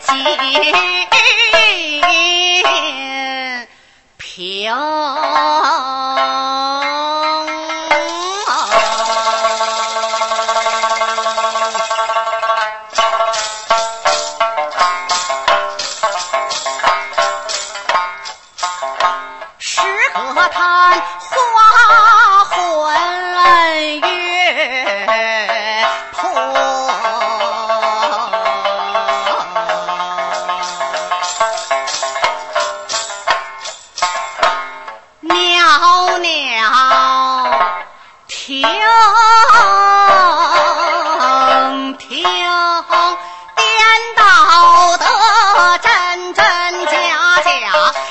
锦屏啊十个贪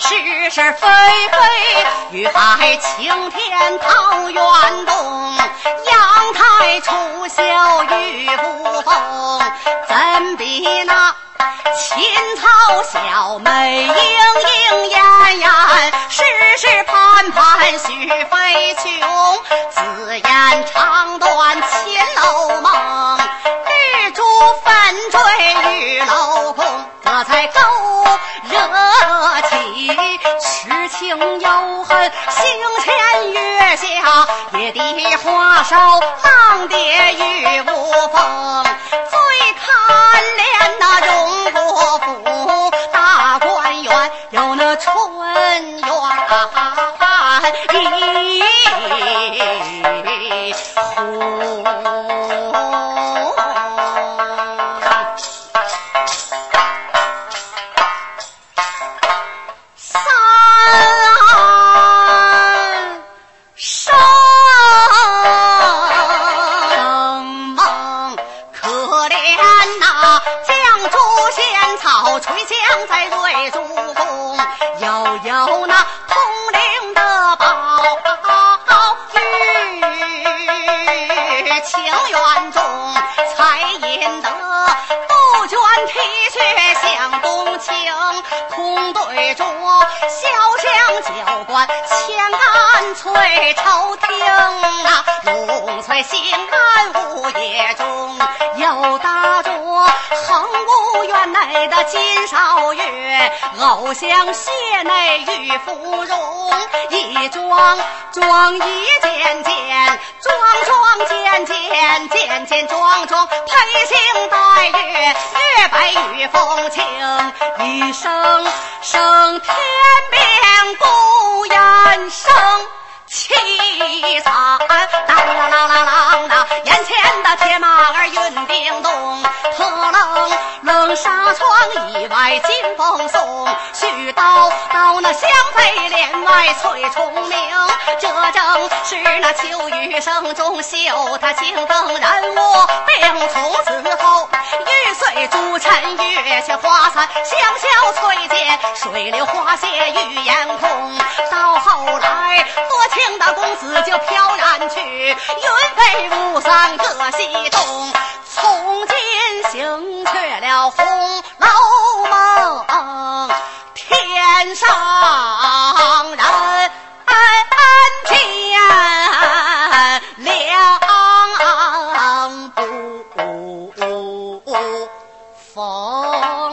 是是非非，欲海青天桃源洞，阳台出秀玉不风，怎比那青草小妹莺莺燕燕？世世盼盼许飞琼，紫燕长断秦楼梦，玉珠粉坠玉楼空，这才够。星前月下也的花梢浪蝶与无风。最可怜那荣国府大观园有那春园一壶垂降在瑞珠宫又有那通灵的宝玉情缘中才引得杜鹃啼血向东倾空对着潇湘酒馆千翠朝廷啊，龙翠心安无业中，又搭着恒屋院内的金少月，偶香谢内玉芙蓉，一桩桩一件件，桩桩件件件件桩桩，披星戴月，月白雨风清，一声声天边。凄惨，当啷啷啷啷啷，眼前的铁马儿运叮咚，特楞楞纱窗以外金风送。絮叨叨那香妃帘外翠虫鸣，这正是那秋雨声中绣他情灯人我病，从此后月下花残，香消翠减，水流花谢玉眼空。到后来多情的公子就飘然去，云飞雾散各西东，从今醒却了红楼梦。天上人间两不风。